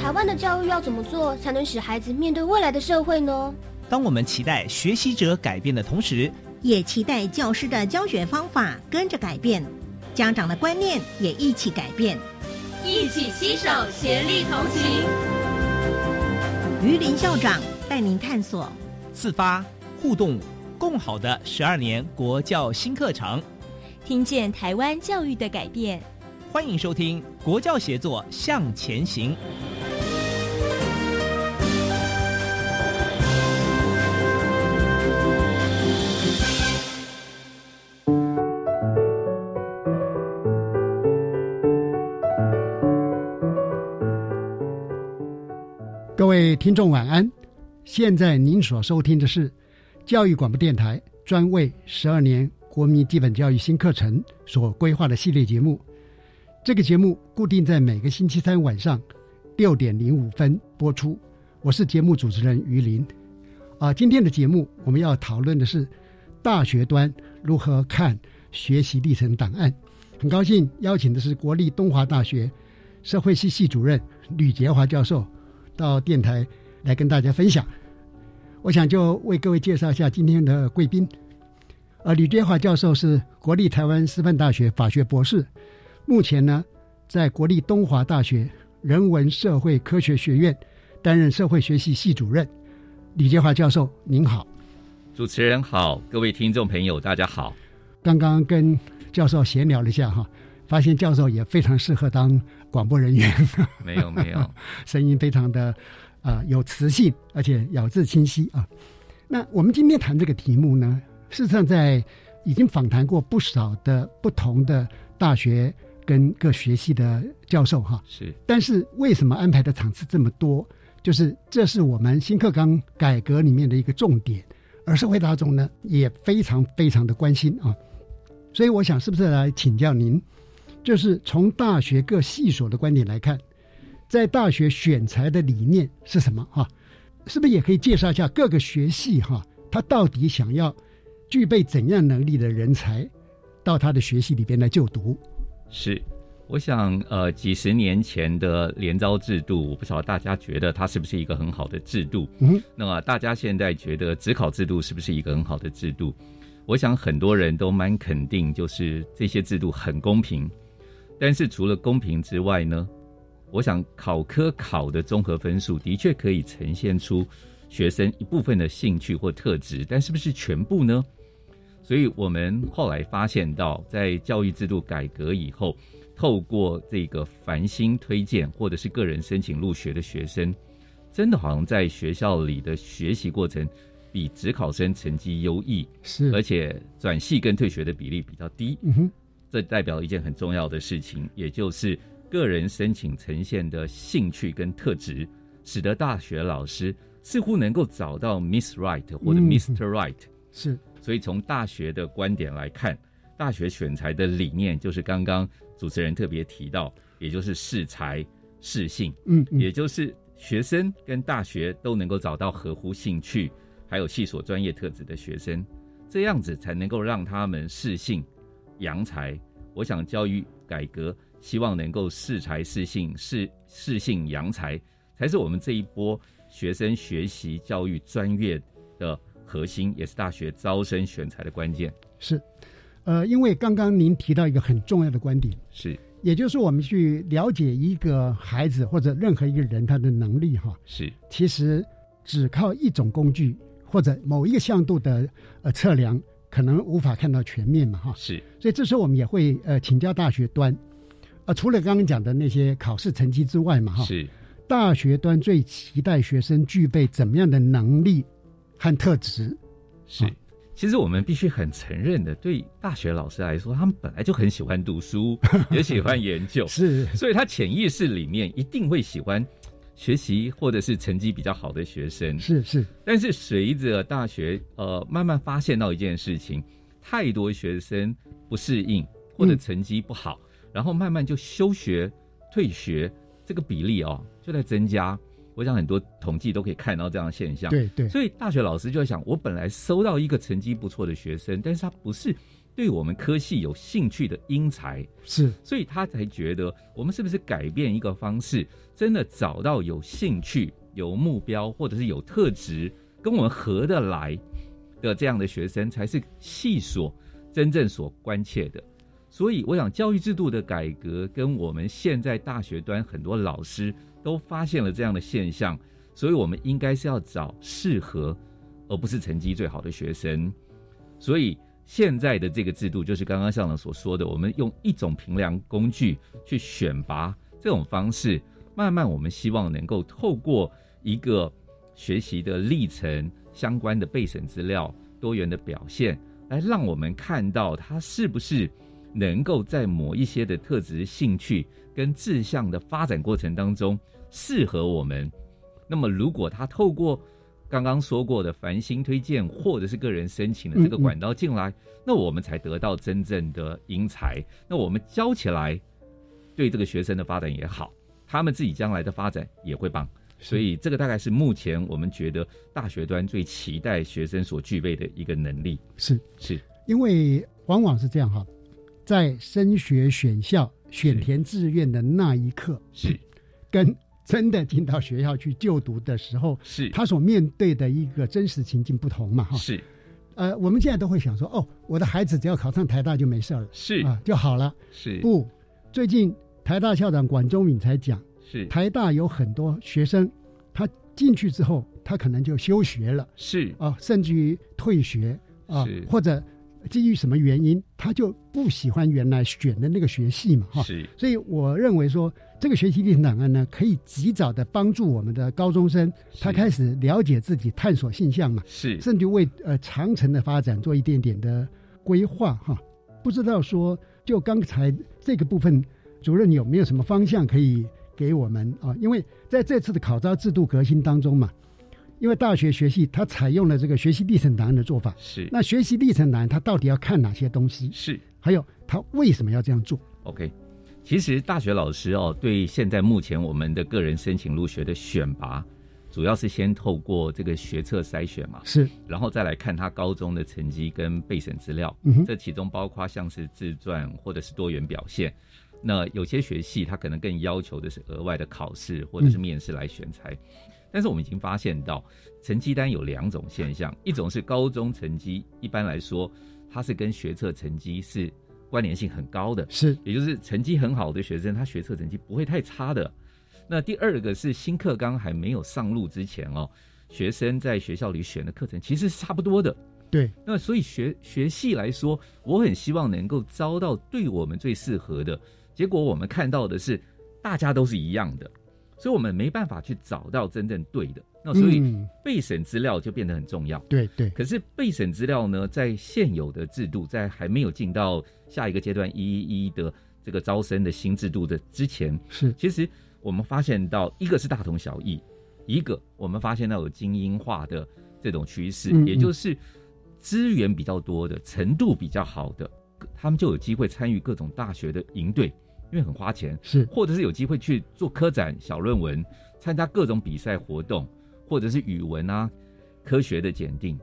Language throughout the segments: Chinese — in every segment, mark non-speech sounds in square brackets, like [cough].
台湾的教育要怎么做才能使孩子面对未来的社会呢？当我们期待学习者改变的同时，也期待教师的教学方法跟着改变，家长的观念也一起改变，一起携手，协力同行。于林校长带您探索自发互动共好的十二年国教新课程，听见台湾教育的改变。欢迎收听《国教协作向前行》。各位听众晚安，现在您所收听的是教育广播电台专为十二年国民基本教育新课程所规划的系列节目。这个节目固定在每个星期三晚上六点零五分播出。我是节目主持人于林。啊，今天的节目我们要讨论的是大学端如何看学习历程档案。很高兴邀请的是国立东华大学社会系系主任吕杰华教授。到电台来跟大家分享，我想就为各位介绍一下今天的贵宾。呃，吕杰华教授是国立台湾师范大学法学博士，目前呢在国立东华大学人文社会科学学院担任社会学系系主任。吕杰华教授您好，主持人好，各位听众朋友大家好。刚刚跟教授闲聊了一下哈。发现教授也非常适合当广播人员，没有没有，[laughs] 声音非常的啊有磁性，而且咬字清晰啊。那我们今天谈这个题目呢，事实上在已经访谈过不少的不同的大学跟各学系的教授哈，是。但是为什么安排的场次这么多？就是这是我们新课纲改革里面的一个重点，而社会大众呢也非常非常的关心啊。所以我想是不是来请教您？就是从大学各系所的观点来看，在大学选材的理念是什么？哈，是不是也可以介绍一下各个学系？哈，他到底想要具备怎样能力的人才到他的学系里边来就读？是，我想，呃，几十年前的联招制度，我不晓得大家觉得它是不是一个很好的制度？嗯，那么大家现在觉得职考制度是不是一个很好的制度？我想很多人都蛮肯定，就是这些制度很公平。但是除了公平之外呢，我想考科考的综合分数的确可以呈现出学生一部分的兴趣或特质，但是不是全部呢？所以我们后来发现到，在教育制度改革以后，透过这个繁星推荐或者是个人申请入学的学生，真的好像在学校里的学习过程比职考生成绩优异，是而且转系跟退学的比例比较低。嗯哼。这代表一件很重要的事情，也就是个人申请呈现的兴趣跟特质，使得大学老师似乎能够找到 Miss Right 或者 Mr Right。是，所以从大学的观点来看，大学选材的理念就是刚刚主持人特别提到，也就是适才适性。嗯，也就是学生跟大学都能够找到合乎兴趣还有系所专业特质的学生，这样子才能够让他们适性。扬才，我想教育改革希望能够适才适性适适性扬才，才是我们这一波学生学习教育专业的核心，也是大学招生选材的关键。是，呃，因为刚刚您提到一个很重要的观点，是，也就是我们去了解一个孩子或者任何一个人他的能力哈，是，其实只靠一种工具或者某一个向度的呃测量。可能无法看到全面嘛，哈，是，所以这时候我们也会呃请教大学端，呃，除了刚刚讲的那些考试成绩之外嘛，哈，是，大学端最期待学生具备怎么样的能力和特质？是，其实我们必须很承认的，对大学老师来说，他们本来就很喜欢读书，[laughs] 也喜欢研究，是，所以他潜意识里面一定会喜欢。学习或者是成绩比较好的学生。是是，但是随着大学呃慢慢发现到一件事情，太多学生不适应或者成绩不好，然后慢慢就休学退学，这个比例哦就在增加。我想很多统计都可以看到这样的现象。对对，所以大学老师就在想，我本来收到一个成绩不错的学生，但是他不是对我们科系有兴趣的英才，是，所以他才觉得我们是不是改变一个方式，真的找到有兴趣、有目标或者是有特质跟我们合得来的这样的学生，才是系所真正所关切的。所以，我想教育制度的改革跟我们现在大学端很多老师都发现了这样的现象，所以我们应该是要找适合，而不是成绩最好的学生。所以现在的这个制度就是刚刚校长所说的，我们用一种评量工具去选拔这种方式，慢慢我们希望能够透过一个学习的历程、相关的备审资料、多元的表现，来让我们看到他是不是。能够在某一些的特质、兴趣跟志向的发展过程当中适合我们，那么如果他透过刚刚说过的繁星推荐或者是个人申请的这个管道进来，那我们才得到真正的英才。那我们教起来，对这个学生的发展也好，他们自己将来的发展也会棒。所以这个大概是目前我们觉得大学端最期待学生所具备的一个能力。是是，因为往往是这样哈。在升学选校、选填志愿的那一刻，是跟真的进到学校去就读的时候，是他所面对的一个真实情境不同嘛？哈，是。呃，我们现在都会想说，哦，我的孩子只要考上台大就没事了，是啊就好了。是不？最近台大校长管中敏才讲，是台大有很多学生，他进去之后，他可能就休学了，是啊，甚至于退学啊，或者。基于什么原因，他就不喜欢原来选的那个学系嘛？哈，是。所以我认为说，这个学习历程档案呢，可以及早的帮助我们的高中生，他开始了解自己、探索性向嘛。是。甚至为呃长程的发展做一点点的规划哈。不知道说，就刚才这个部分，主任有没有什么方向可以给我们啊？因为在这次的考招制度革新当中嘛。因为大学学系它采用了这个学习历程档案的做法，是。那学习历程档案它到底要看哪些东西？是。还有它为什么要这样做？OK，其实大学老师哦，对现在目前我们的个人申请入学的选拔，主要是先透过这个学测筛选嘛，是，然后再来看他高中的成绩跟备审资料，这其中包括像是自传或者是多元表现。那有些学系他可能更要求的是额外的考试或者是面试来选材。但是我们已经发现到，成绩单有两种现象，一种是高中成绩，一般来说，它是跟学测成绩是关联性很高的，是，也就是成绩很好的学生，他学测成绩不会太差的。那第二个是新课纲还没有上路之前哦，学生在学校里选的课程其实是差不多的，对。那所以学学系来说，我很希望能够招到对我们最适合的，结果我们看到的是大家都是一样的。所以我们没办法去找到真正对的，那所以备审资料就变得很重要。对对。可是备审资料呢，在现有的制度，在还没有进到下一个阶段一一一的这个招生的新制度的之前，是其实我们发现到一个是大同小异，一个我们发现到有精英化的这种趋势，也就是资源比较多的、程度比较好的，他们就有机会参与各种大学的营队。因为很花钱，是或者是有机会去做科展、小论文，参加各种比赛活动，或者是语文啊、科学的检定。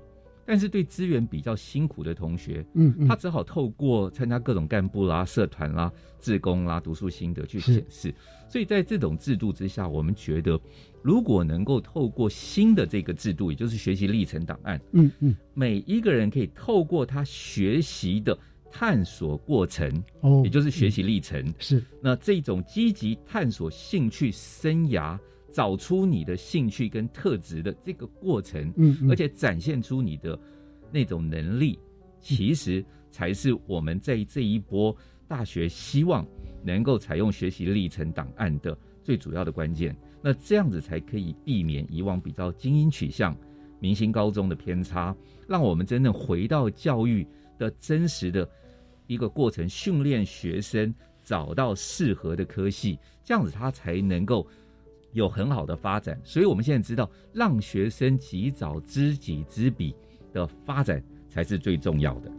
但是对资源比较辛苦的同学，嗯，他只好透过参加各种干部啦、社团啦、志工啦、读书心得去显示。所以在这种制度之下，我们觉得，如果能够透过新的这个制度，也就是学习历程档案，嗯嗯，每一个人可以透过他学习的。探索过程，哦，也就是学习历程，是那这种积极探索兴趣生涯，找出你的兴趣跟特质的这个过程，嗯，而且展现出你的那种能力，其实才是我们在这一波大学希望能够采用学习历程档案的最主要的关键。那这样子才可以避免以往比较精英取向、明星高中的偏差，让我们真正回到教育。的真实的一个过程，训练学生找到适合的科系，这样子他才能够有很好的发展。所以，我们现在知道，让学生及早知己知彼的发展才是最重要的。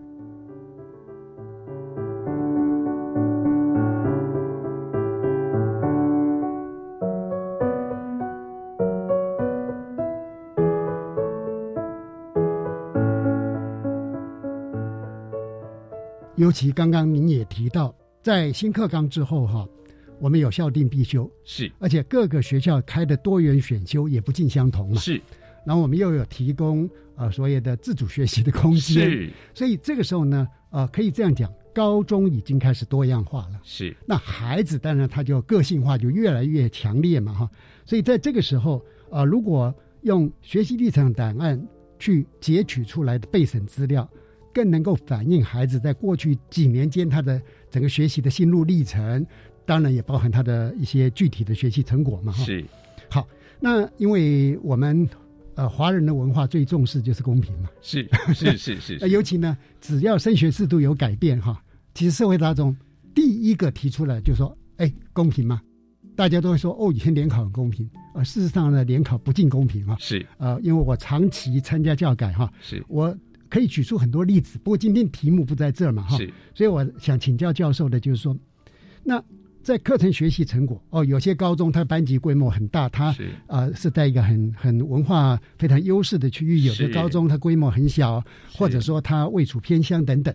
尤其刚刚您也提到，在新课纲之后哈，我们有校定必修，是，而且各个学校开的多元选修也不尽相同嘛。是，然后我们又有提供呃所谓的自主学习的空间，是，所以这个时候呢，呃，可以这样讲，高中已经开始多样化了。是，那孩子当然他就个性化就越来越强烈嘛哈。所以在这个时候，呃，如果用学习历程档案去截取出来的备审资料，更能够反映孩子在过去几年间他的整个学习的心路历程，当然也包含他的一些具体的学习成果嘛哈。是，好，那因为我们呃华人的文化最重视就是公平嘛，是是是 [laughs] 是，那尤其呢，只要升学制度有改变哈，其实社会大众第一个提出来就说，哎，公平嘛。大家都会说哦，以前联考很公平，呃，事实上呢，联考不尽公平啊。是，呃，因为我长期参加教改哈，是，我可以举出很多例子。不过今天题目不在这儿嘛哈，是，所以我想请教教授的就是说，那在课程学习成果哦，有些高中它班级规模很大，它是呃是在一个很很文化非常优势的区域；有的高中它规模很小，或者说它位处偏乡等等。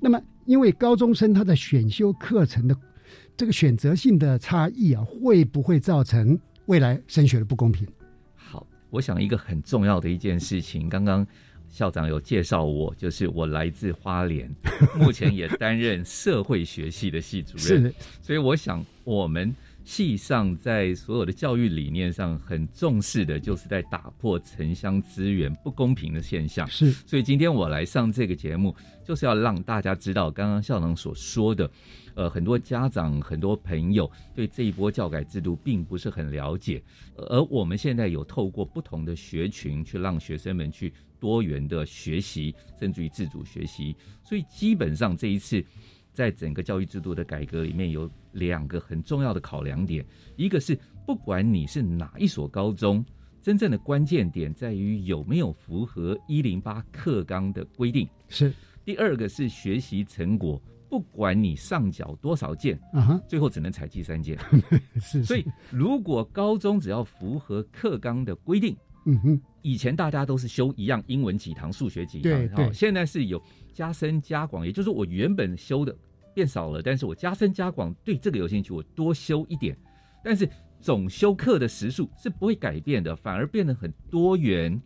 那么，因为高中生他的选修课程的。这个选择性的差异啊，会不会造成未来升学的不公平？好，我想一个很重要的一件事情，刚刚校长有介绍我，就是我来自花莲，[laughs] 目前也担任社会学系的系主任，是，所以我想我们系上在所有的教育理念上很重视的，就是在打破城乡资源不公平的现象。是，所以今天我来上这个节目，就是要让大家知道刚刚校长所说的。呃，很多家长、很多朋友对这一波教改制度并不是很了解，而我们现在有透过不同的学群去让学生们去多元的学习，甚至于自主学习。所以基本上这一次在整个教育制度的改革里面有两个很重要的考量点，一个是不管你是哪一所高中，真正的关键点在于有没有符合一零八课纲的规定。是第二个是学习成果。不管你上缴多少件，啊哈，最后只能采集三件。[laughs] 是，所以如果高中只要符合课纲的规定，嗯哼，以前大家都是修一样英文几堂，数学几堂，对对，现在是有加深加广，也就是我原本修的变少了，但是我加深加广，对这个有兴趣，我多修一点，但是总修课的时数是不会改变的，反而变得很多元，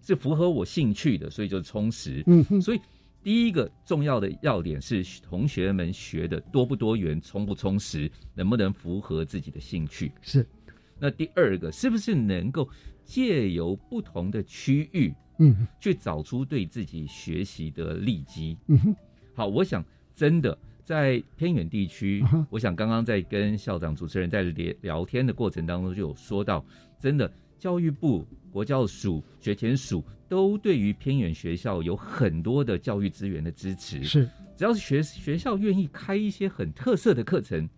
是符合我兴趣的，所以就充实。嗯哼，所以。第一个重要的要点是同学们学的多不多元、充不充实，能不能符合自己的兴趣？是。那第二个是不是能够借由不同的区域，嗯，去找出对自己学习的利基？嗯哼。好，我想真的在偏远地区，我想刚刚在跟校长、主持人在聊聊天的过程当中就有说到，真的。教育部、国教署、学前署都对于偏远学校有很多的教育资源的支持。是，只要是学学校愿意开一些很特色的课程，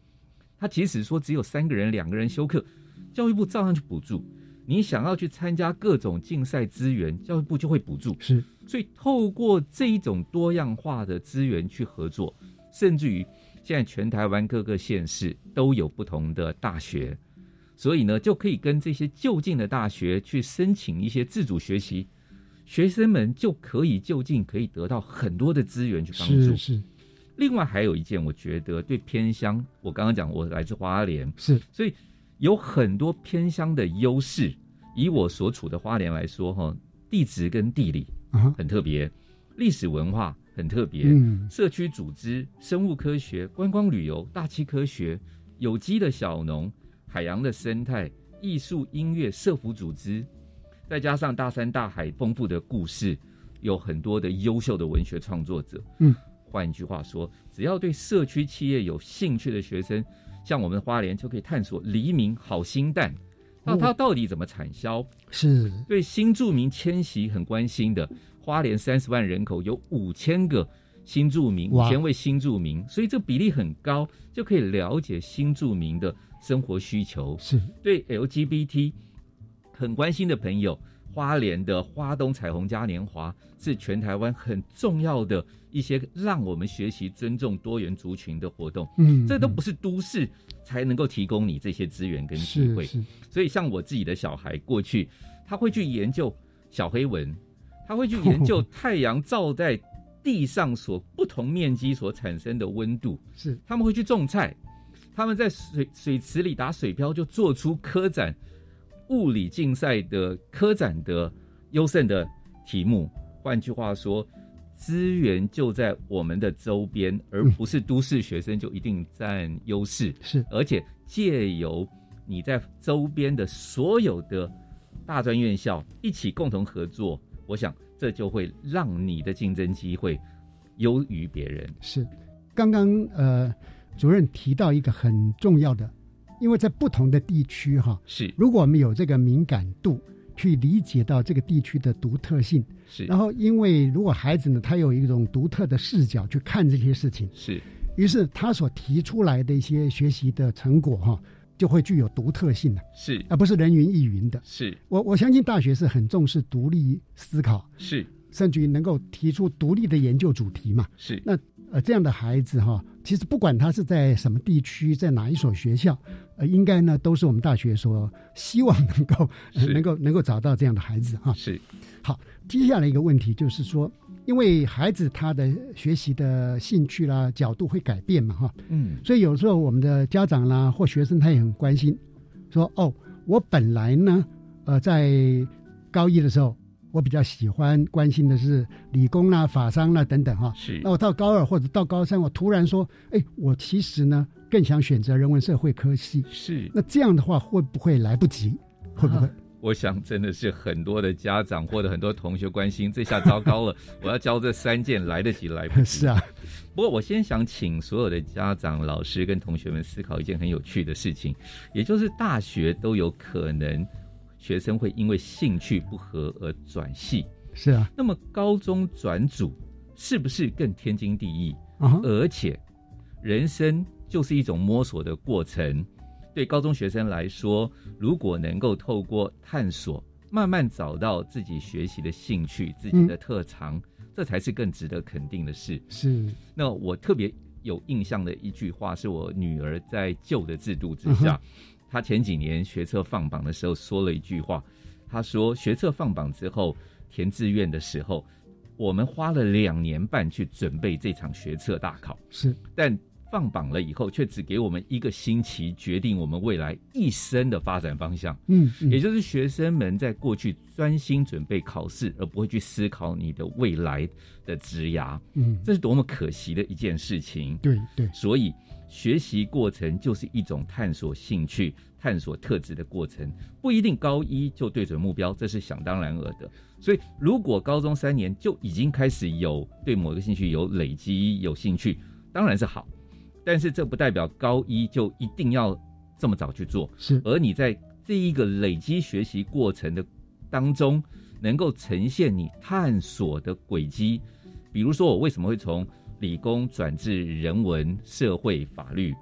他即使说只有三个人、两个人修课，教育部照样去补助。你想要去参加各种竞赛资源，教育部就会补助。是，所以透过这一种多样化的资源去合作，甚至于现在全台湾各个县市都有不同的大学。所以呢，就可以跟这些就近的大学去申请一些自主学习，学生们就可以就近可以得到很多的资源去帮助。是是。另外还有一件，我觉得对偏乡，我刚刚讲我来自花莲，是，所以有很多偏乡的优势。以我所处的花莲来说，哈，地质跟地理很特别，历史文化很特别，嗯，社区组织、生物科学、观光旅游、大气科学、有机的小农。海洋的生态、艺术、音乐、社服组织，再加上大山大海丰富的故事，有很多的优秀的文学创作者。嗯，换一句话说，只要对社区企业有兴趣的学生，像我们花莲就可以探索黎明好心蛋，那它到底怎么产销？是对新住民迁徙很关心的。花莲三十万人口，有五千个新住民，五千位新住民，所以这个比例很高，就可以了解新住民的。生活需求是对 LGBT 很关心的朋友，花莲的花东彩虹嘉年华是全台湾很重要的一些让我们学习尊重多元族群的活动。嗯，这都不是都市才能够提供你这些资源跟机会。所以像我自己的小孩过去，他会去研究小黑蚊，他会去研究 [laughs] 太阳照在地上所不同面积所产生的温度，是他们会去种菜，他们在水水池里打水漂，就做出科展物理竞赛的科展的优胜的题目。换句话说，资源就在我们的周边，而不是都市学生就一定占优势。是，而且借由你在周边的所有的大专院校一起共同合作，我想这就会让你的竞争机会优于别人。是，刚刚呃，主任提到一个很重要的，因为在不同的地区哈，是，如果我们有这个敏感度，去理解到这个地区的独特性，是，然后因为如果孩子呢，他有一种独特的视角去看这些事情，是，于是他所提出来的一些学习的成果哈。就会具有独特性了，是，而不是人云亦云的。是我我相信大学是很重视独立思考，是，甚至于能够提出独立的研究主题嘛。是，那呃这样的孩子哈，其实不管他是在什么地区，在哪一所学校，呃，应该呢都是我们大学所希望能够能够能够找到这样的孩子哈。是，好，接下来一个问题就是说。因为孩子他的学习的兴趣啦、角度会改变嘛，哈，嗯，所以有时候我们的家长啦或学生他也很关心，说哦，我本来呢，呃，在高一的时候，我比较喜欢关心的是理工啦、法商啦等等，哈，是。那我到高二或者到高三，我突然说，哎，我其实呢更想选择人文社会科系，是。那这样的话会不会来不及？会不会？我想真的是很多的家长或者很多同学关心，这下糟糕了，[laughs] 我要教这三件来得及来不及？是啊。不过我先想请所有的家长、老师跟同学们思考一件很有趣的事情，也就是大学都有可能学生会因为兴趣不合而转系。是啊。那么高中转组是不是更天经地义？而且人生就是一种摸索的过程。对高中学生来说，如果能够透过探索，慢慢找到自己学习的兴趣、自己的特长，这才是更值得肯定的事。是。那我特别有印象的一句话，是我女儿在旧的制度之下，她前几年学测放榜的时候说了一句话。他说：“学测放榜之后填志愿的时候，我们花了两年半去准备这场学测大考。是，但。”放榜了以后，却只给我们一个星期决定我们未来一生的发展方向。嗯，也就是学生们在过去专心准备考试，而不会去思考你的未来的职涯。嗯，这是多么可惜的一件事情。对对，所以学习过程就是一种探索兴趣、探索特质的过程，不一定高一就对准目标，这是想当然尔的。所以，如果高中三年就已经开始有对某个兴趣有累积、有兴趣，当然是好。但是这不代表高一就一定要这么早去做，是。而你在这一个累积学习过程的当中，能够呈现你探索的轨迹。比如说，我为什么会从理工转至人文、社会、法律，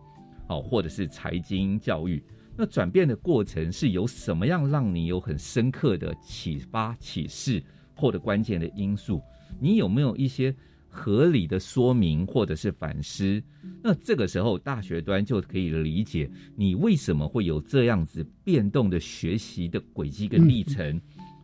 哦，或者是财经、教育？那转变的过程是有什么样让你有很深刻的启发、启示，或者关键的因素？你有没有一些？合理的说明或者是反思，那这个时候大学端就可以理解你为什么会有这样子变动的学习的轨迹跟历程，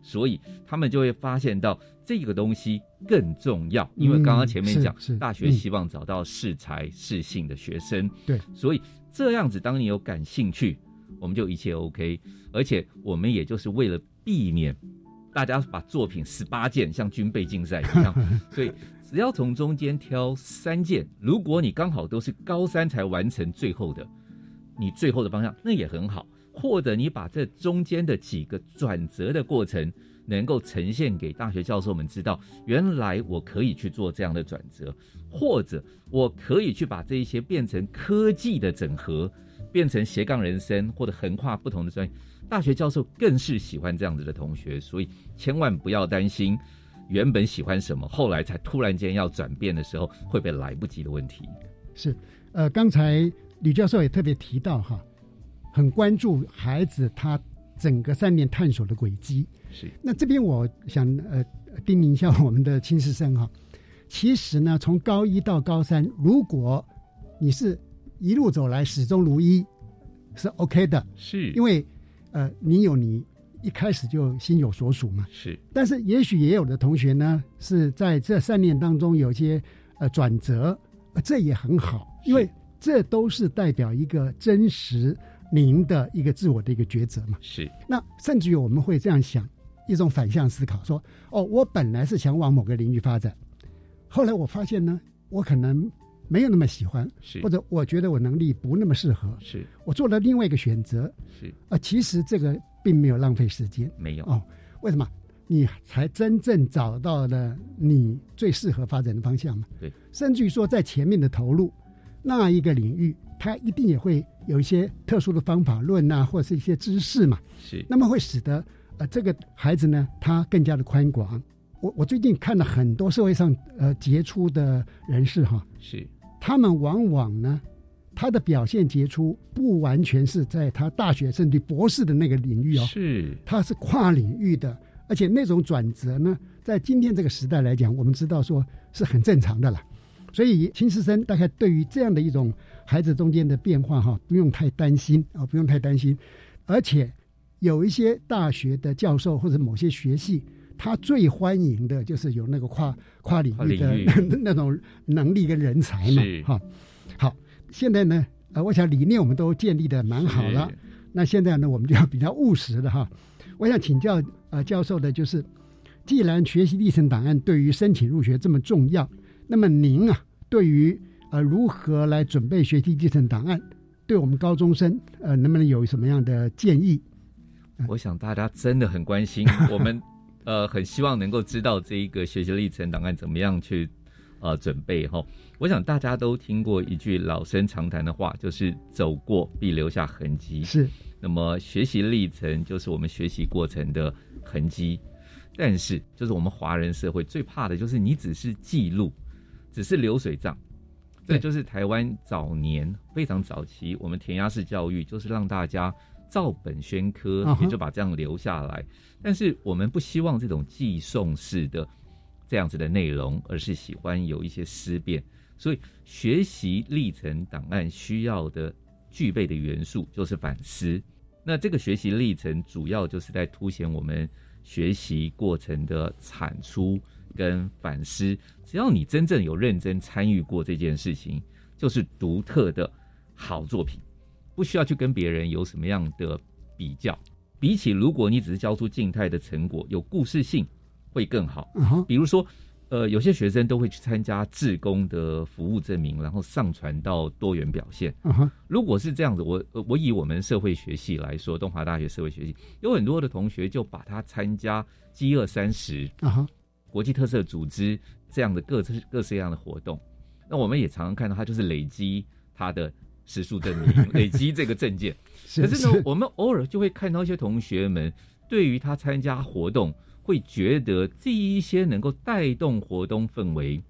所以他们就会发现到这个东西更重要。因为刚刚前面讲，大学希望找到适才适性的学生，对，所以这样子当你有感兴趣，我们就一切 OK。而且我们也就是为了避免大家把作品十八件像军备竞赛一样，[laughs] 所以。只要从中间挑三件，如果你刚好都是高三才完成最后的，你最后的方向那也很好。或者你把这中间的几个转折的过程，能够呈现给大学教授们知道，原来我可以去做这样的转折，或者我可以去把这一些变成科技的整合，变成斜杠人生，或者横跨不同的专业。大学教授更是喜欢这样子的同学，所以千万不要担心。原本喜欢什么，后来才突然间要转变的时候，会不会来不及的问题？是，呃，刚才吕教授也特别提到哈，很关注孩子他整个三年探索的轨迹。是，那这边我想呃叮咛一下我们的亲师生哈，其实呢，从高一到高三，如果你是一路走来始终如一，是 OK 的。是，因为呃，你有你一开始就心有所属嘛。是，但是也许也有的同学呢，是在这三年当中有些呃转折，呃这也很好，因为这都是代表一个真实您的一个自我的一个抉择嘛。是，那甚至于我们会这样想，一种反向思考，说哦，我本来是想往某个领域发展，后来我发现呢，我可能没有那么喜欢，是或者我觉得我能力不那么适合，是，我做了另外一个选择，是，啊，其实这个并没有浪费时间没有，哦。为什么？你才真正找到了你最适合发展的方向嘛？对，甚至于说在前面的投入那一个领域，它一定也会有一些特殊的方法论啊，或者是一些知识嘛，是，那么会使得呃这个孩子呢，他更加的宽广。我我最近看了很多社会上呃杰出的人士哈，是，他们往往呢，他的表现杰出不完全是在他大学甚至博士的那个领域哦，是，他是跨领域的，而且那种转折呢，在今天这个时代来讲，我们知道说是很正常的了。所以秦师生大概对于这样的一种孩子中间的变化哈，不用太担心啊，不用太担心。而且有一些大学的教授或者某些学系，他最欢迎的就是有那个跨跨领域的 [laughs] 那种能力跟人才嘛，哈。好，现在呢，呃，我想理念我们都建立的蛮好了。那现在呢，我们就要比较务实了哈。我想请教呃教授的就是，既然学习历程档案对于申请入学这么重要，那么您啊，对于呃如何来准备学习历程档案，对我们高中生呃能不能有什么样的建议？我想大家真的很关心，[laughs] 我们呃很希望能够知道这一个学习历程档案怎么样去呃准备哈。我想大家都听过一句老生常谈的话，就是走过必留下痕迹。是那么学习历程就是我们学习过程的痕迹，但是就是我们华人社会最怕的就是你只是记录，只是流水账。这就是台湾早年非常早期，我们填鸭式教育就是让大家照本宣科也就把这样留下来。但是我们不希望这种寄送式的这样子的内容，而是喜欢有一些思辨。所以学习历程档案需要的具备的元素就是反思。那这个学习历程主要就是在凸显我们学习过程的产出跟反思。只要你真正有认真参与过这件事情，就是独特的好作品，不需要去跟别人有什么样的比较。比起如果你只是交出静态的成果，有故事性会更好。比如说，呃，有些学生都会去参加志工的服务证明，然后上传到多元表现。如果是这样子，我呃我以我们社会学系来说，东华大学社会学系有很多的同学就把他参加饥饿三十啊哈国际特色组织这样的各式各式各样的活动。那我们也常常看到他就是累积他的时数证明，[laughs] 累积这个证件。是可是呢，我们偶尔就会看到一些同学们对于他参加活动，会觉得这一些能够带动活动氛围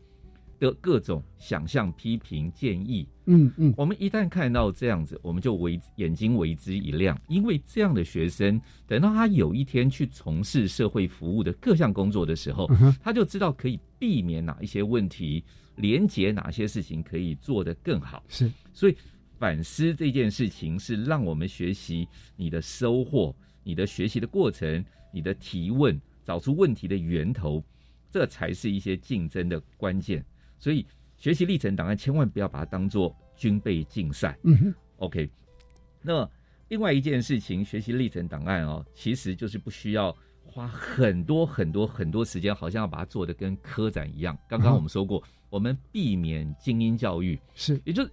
的各种想象、批评、建议。嗯嗯我们一旦看到这样子，我们就为眼睛为之一亮，因为这样的学生，等到他有一天去从事社会服务的各项工作的时候，他就知道可以避免哪一些问题，连接哪些事情可以做得更好。是所以反思这件事情是让我们学习你的收获、你的学习的过程、你的提问，找出问题的源头，这才是一些竞争的关键。所以学习历程档案千万不要把它当做军备竞赛。嗯哼 OK，那另外一件事情，学习历程档案哦，其实就是不需要花很多很多很多时间，好像要把它做的跟科展一样。刚刚我们说过，我们避免精英教育，是也就是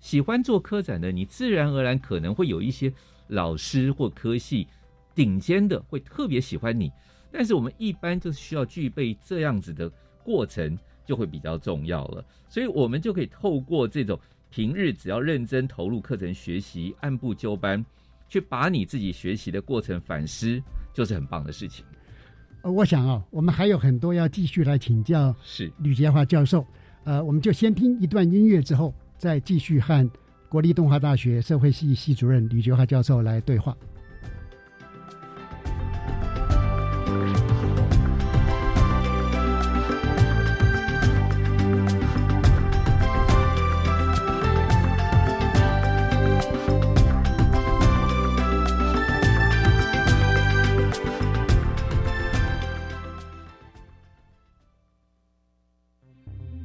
喜欢做科展的，你自然而然可能会有一些老师或科系顶尖的会特别喜欢你，但是我们一般就是需要具备这样子的过程，就会比较重要了。所以我们就可以透过这种平日只要认真投入课程学习，按部就班，去把你自己学习的过程反思，就是很棒的事情。呃，我想啊，我们还有很多要继续来请教是，吕杰华教授。呃，我们就先听一段音乐，之后再继续和国立动画大学社会系系主任吕杰华教授来对话。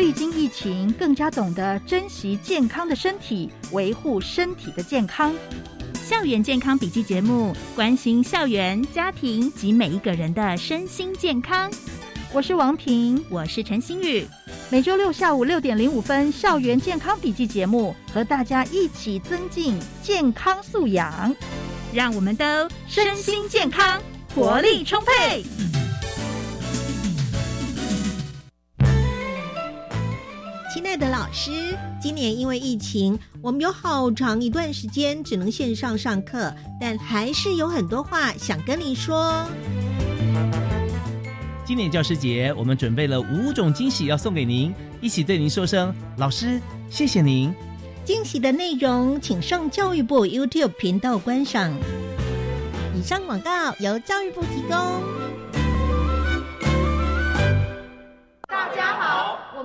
历经疫情，更加懂得珍惜健康的身体，维护身体的健康。校园健康笔记节目，关心校园、家庭及每一个人的身心健康。我是王平，我是陈心宇。每周六下午六点零五分，校园健康笔记节目，和大家一起增进健康素养。让我们都身心健康，活力充沛。的老师，今年因为疫情，我们有好长一段时间只能线上上课，但还是有很多话想跟你说。今年教师节，我们准备了五种惊喜要送给您，一起对您说声老师，谢谢您。惊喜的内容，请上教育部 YouTube 频道观赏。以上广告由教育部提供。大家好，我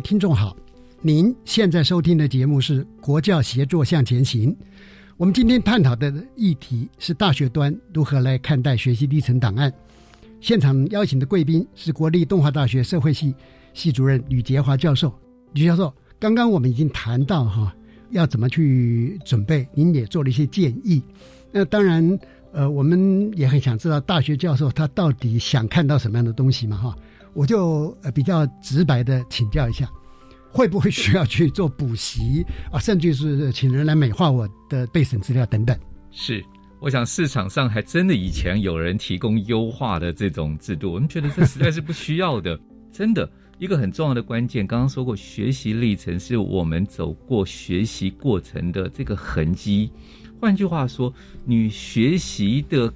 听众好，您现在收听的节目是《国教协作向前行》。我们今天探讨的议题是大学端如何来看待学习历程档案。现场邀请的贵宾是国立动画大学社会系系主任吕杰华教授。吕教授，刚刚我们已经谈到哈，要怎么去准备，您也做了一些建议。那当然，呃，我们也很想知道大学教授他到底想看到什么样的东西嘛？哈。我就呃比较直白的请教一下，[laughs] 会不会需要去做补习 [laughs] 啊，甚至是请人来美化我的备审资料等等？是，我想市场上还真的以前有人提供优化的这种制度，我们觉得这实在是不需要的。[laughs] 真的，一个很重要的关键，刚刚说过，学习历程是我们走过学习过程的这个痕迹。换句话说，你学习的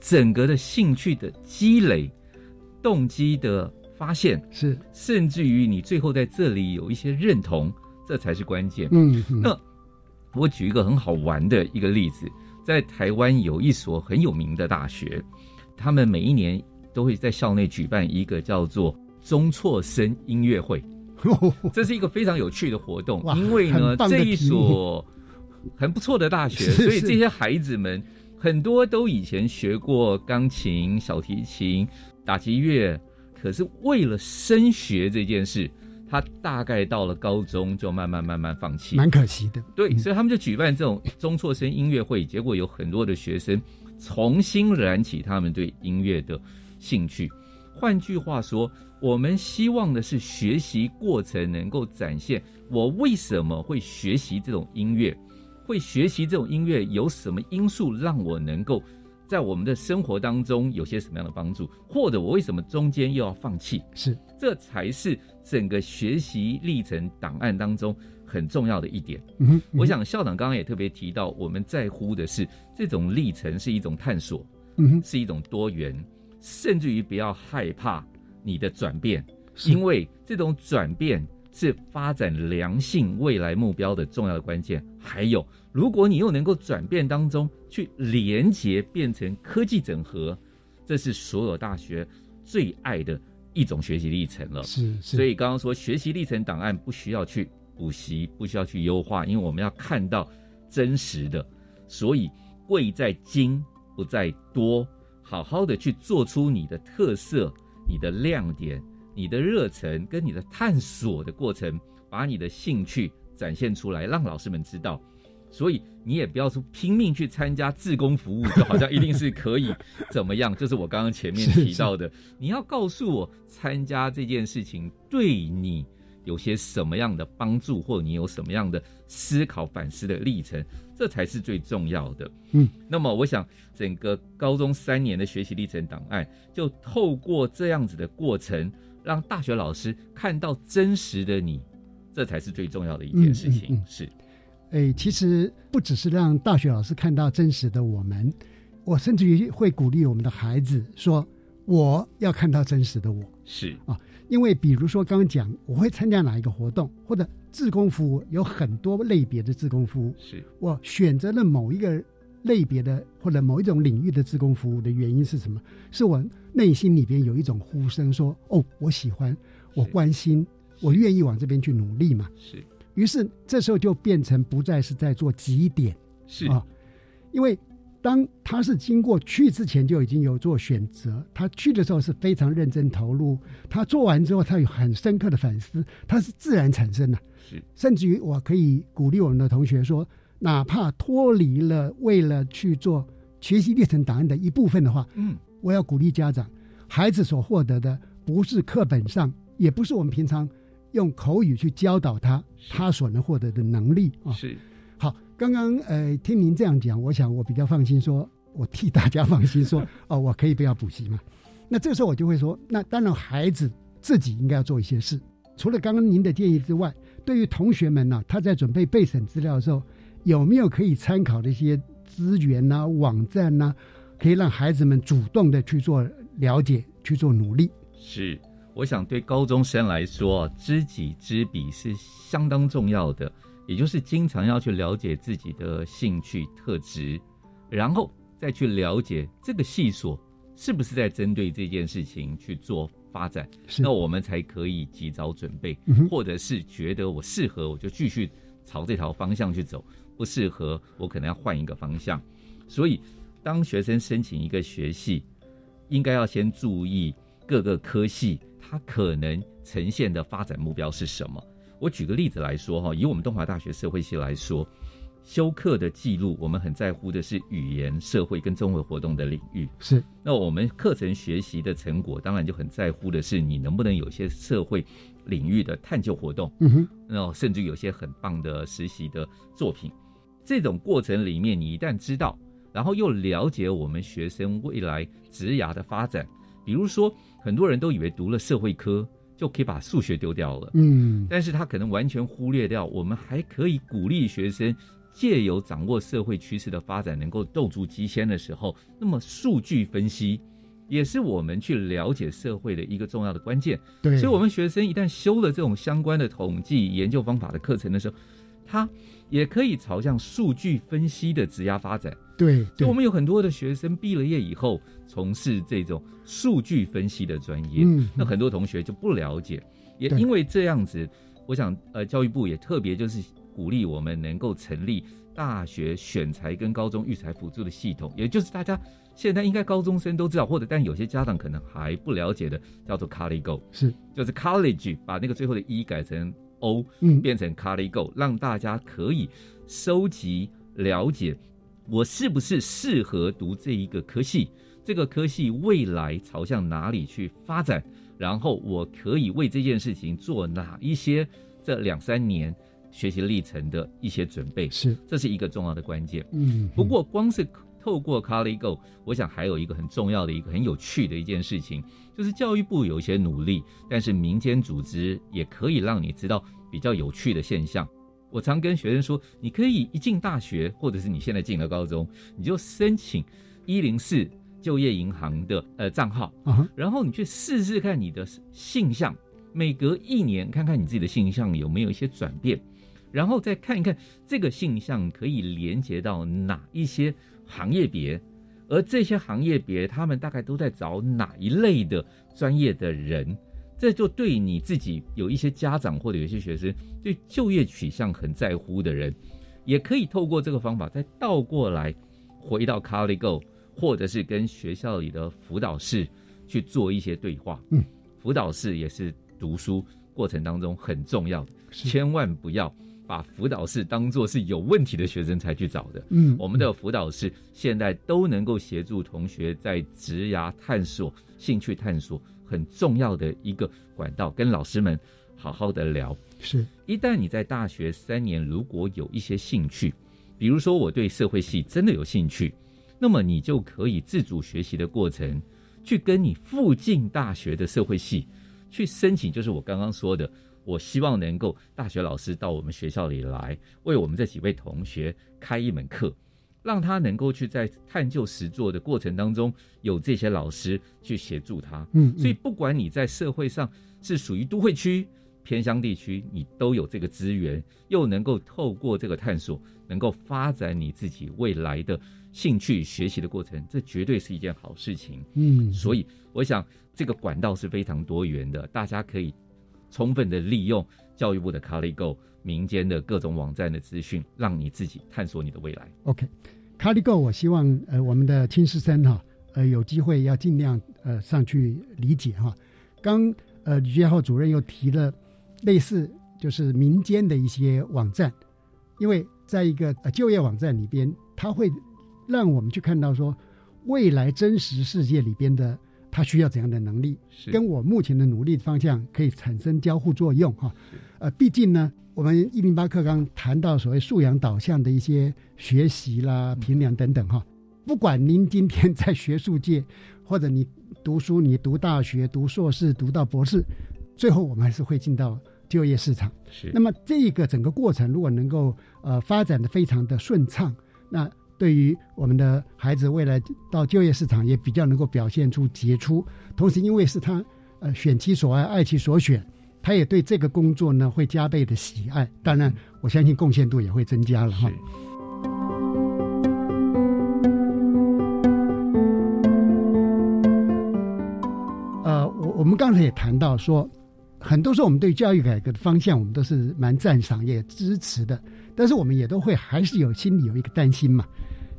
整个的兴趣的积累。动机的发现是，甚至于你最后在这里有一些认同，这才是关键。嗯，那我举一个很好玩的一个例子，在台湾有一所很有名的大学，他们每一年都会在校内举办一个叫做中辍生音乐会，[laughs] 这是一个非常有趣的活动，因为呢，这一所很不错的大学，[laughs] 所以这些孩子们很多都以前学过钢琴、小提琴。打击乐，可是为了升学这件事，他大概到了高中就慢慢慢慢放弃，蛮可惜的。对，所以他们就举办这种中辍生音乐会，结果有很多的学生重新燃起他们对音乐的兴趣。换句话说，我们希望的是学习过程能够展现我为什么会学习这种音乐，会学习这种音乐有什么因素让我能够。在我们的生活当中有些什么样的帮助，或者我为什么中间又要放弃？是，这才是整个学习历程档案当中很重要的一点。嗯，我想校长刚刚也特别提到，我们在乎的是这种历程是一种探索，嗯，是一种多元，甚至于不要害怕你的转变，因为这种转变是发展良性未来目标的重要的关键。还有。如果你又能够转变当中去连接变成科技整合，这是所有大学最爱的一种学习历程了。是，所以刚刚说学习历程档案不需要去补习，不需要去优化，因为我们要看到真实的。所以贵在精不在多，好好的去做出你的特色、你的亮点、你的热忱跟你的探索的过程，把你的兴趣展现出来，让老师们知道。所以你也不要说拼命去参加自工服务，就好像一定是可以怎么样？就是我刚刚前面提到的，[laughs] 你要告诉我参加这件事情对你有些什么样的帮助，或你有什么样的思考反思的历程，这才是最重要的。嗯，那么我想整个高中三年的学习历程档案，就透过这样子的过程，让大学老师看到真实的你，这才是最重要的一件事情。嗯嗯嗯是。哎，其实不只是让大学老师看到真实的我们，我甚至于会鼓励我们的孩子说：“我要看到真实的我。”是啊，因为比如说刚刚讲，我会参加哪一个活动，或者自工服务有很多类别的自工服务，是我选择了某一个类别的或者某一种领域的自工服务的原因是什么？是我内心里边有一种呼声说：“哦，我喜欢，我关心，我愿意往这边去努力嘛。”是。于是这时候就变成不再是在做几点，是啊，因为当他是经过去之前就已经有做选择，他去的时候是非常认真投入，他做完之后他有很深刻的反思，他是自然产生的。是，甚至于我可以鼓励我们的同学说，哪怕脱离了为了去做学习历程档案的一部分的话，嗯，我要鼓励家长，孩子所获得的不是课本上，也不是我们平常。用口语去教导他，他所能获得的能力啊。是，好，刚刚呃听您这样讲，我想我比较放心说，说我替大家放心说，[laughs] 哦，我可以不要补习嘛。那这时候我就会说，那当然孩子自己应该要做一些事。除了刚刚您的建议之外，对于同学们呢，他在准备备审资料的时候，有没有可以参考的一些资源呐、网站呐，可以让孩子们主动的去做了解、去做努力？是。我想对高中生来说，知己知彼是相当重要的，也就是经常要去了解自己的兴趣特质，然后再去了解这个系所是不是在针对这件事情去做发展，那我们才可以及早准备，或者是觉得我适合，我就继续朝这条方向去走；不适合，我可能要换一个方向。所以，当学生申请一个学系，应该要先注意各个科系。它可能呈现的发展目标是什么？我举个例子来说哈，以我们东华大学社会系来说，修课的记录，我们很在乎的是语言、社会跟综合活动的领域。是，那我们课程学习的成果，当然就很在乎的是你能不能有些社会领域的探究活动。嗯哼，那甚至有些很棒的实习的作品。这种过程里面，你一旦知道，然后又了解我们学生未来职涯的发展。比如说，很多人都以为读了社会科就可以把数学丢掉了，嗯，但是他可能完全忽略掉，我们还可以鼓励学生借由掌握社会趋势的发展，能够斗足机先的时候，那么数据分析也是我们去了解社会的一个重要的关键。对，所以我们学生一旦修了这种相关的统计研究方法的课程的时候，他也可以朝向数据分析的职涯发展。对，所以我们有很多的学生毕了业以后从事这种数据分析的专业，嗯，那很多同学就不了解，也因为这样子，我想呃，教育部也特别就是鼓励我们能够成立大学选材跟高中育才辅助的系统，也就是大家现在应该高中生都知道，或者但有些家长可能还不了解的，叫做 College Go，是就是 College 把那个最后的 E 改成 O，嗯，变成 College Go，让大家可以收集了解。我是不是适合读这一个科系？这个科系未来朝向哪里去发展？然后我可以为这件事情做哪一些这两三年学习历程的一些准备？是，这是一个重要的关键。嗯，不过光是透过 College Go，我想还有一个很重要的一个很有趣的一件事情，就是教育部有一些努力，但是民间组织也可以让你知道比较有趣的现象。我常跟学生说，你可以一进大学，或者是你现在进了高中，你就申请一零四就业银行的呃账号，然后你去试试看你的性向，每隔一年看看你自己的性向有没有一些转变，然后再看一看这个性向可以连接到哪一些行业别，而这些行业别他们大概都在找哪一类的专业的人。这就对你自己有一些家长或者有些学生对就业取向很在乎的人，也可以透过这个方法再倒过来回到 ColleGo，或者是跟学校里的辅导室去做一些对话。嗯，辅导室也是读书过程当中很重要的，千万不要把辅导室当做是有问题的学生才去找的。嗯我们的辅导室现在都能够协助同学在职涯探索、兴趣探索很重要的一个管道，跟老师们好好的聊。是一旦你在大学三年如果有一些兴趣，比如说我对社会系真的有兴趣，那么你就可以自主学习的过程，去跟你附近大学的社会系去申请，就是我刚刚说的，我希望能够大学老师到我们学校里来，为我们这几位同学开一门课。让他能够去在探究实作的过程当中，有这些老师去协助他。嗯嗯所以不管你在社会上是属于都会区、偏乡地区，你都有这个资源，又能够透过这个探索，能够发展你自己未来的兴趣学习的过程，这绝对是一件好事情。嗯所以我想这个管道是非常多元的，大家可以充分的利用教育部的 ColleGo 民间的各种网站的资讯，让你自己探索你的未来。OK，卡利 Go，我希望呃我们的青师生哈呃有机会要尽量呃上去理解哈。刚呃吕杰浩主任又提了类似就是民间的一些网站，因为在一个呃就业网站里边，它会让我们去看到说未来真实世界里边的他需要怎样的能力，跟我目前的努力方向可以产生交互作用哈。呃，毕竟呢，我们一零八课纲谈到所谓素养导向的一些学习啦、评量等等哈。不管您今天在学术界，或者你读书，你读大学、读硕士、读到博士，最后我们还是会进到就业市场。是那么这个整个过程如果能够呃发展的非常的顺畅，那对于我们的孩子未来到就业市场也比较能够表现出杰出。同时，因为是他呃选其所爱，爱其所选，他也对这个工作呢会加倍的喜爱。当然，我相信贡献度也会增加了哈。呃，我我们刚才也谈到说，很多时候我们对教育改革的方向，我们都是蛮赞赏也支持的，但是我们也都会还是有心里有一个担心嘛，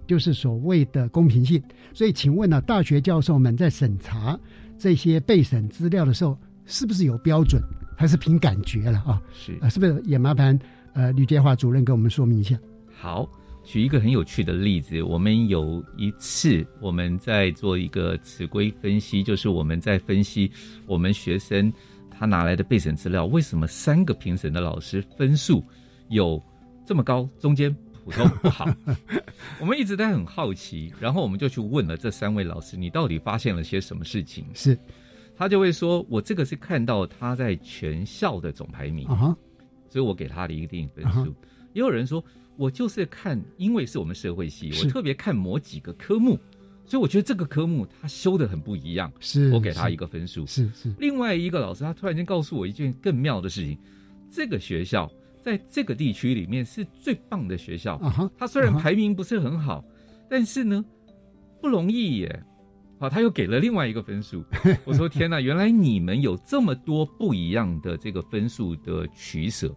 就是所谓的公平性。所以，请问呢、大学教授们在审查这些备审资料的时候，是不是有标准，还是凭感觉了啊？是啊，是不是也麻烦呃吕建华主任给我们说明一下？好，举一个很有趣的例子，我们有一次我们在做一个词规分析，就是我们在分析我们学生他拿来的备审资料，为什么三个评审的老师分数有这么高，中间普通不好？[laughs] 我们一直在很好奇，然后我们就去问了这三位老师，你到底发现了些什么事情？是，他就会说，我这个是看到他在全校的总排名所以我给他的一定分啊哈数。也有人说，我就是看，因为是我们社会系，我特别看某几个科目，所以我觉得这个科目他修的很不一样，是我给他一个分数。是是另外一个老师，他突然间告诉我一件更妙的事情：这个学校在这个地区里面是最棒的学校。啊哈，他虽然排名不是很好，但是呢不容易耶。好，他又给了另外一个分数。[laughs] 我说天哪，原来你们有这么多不一样的这个分数的取舍。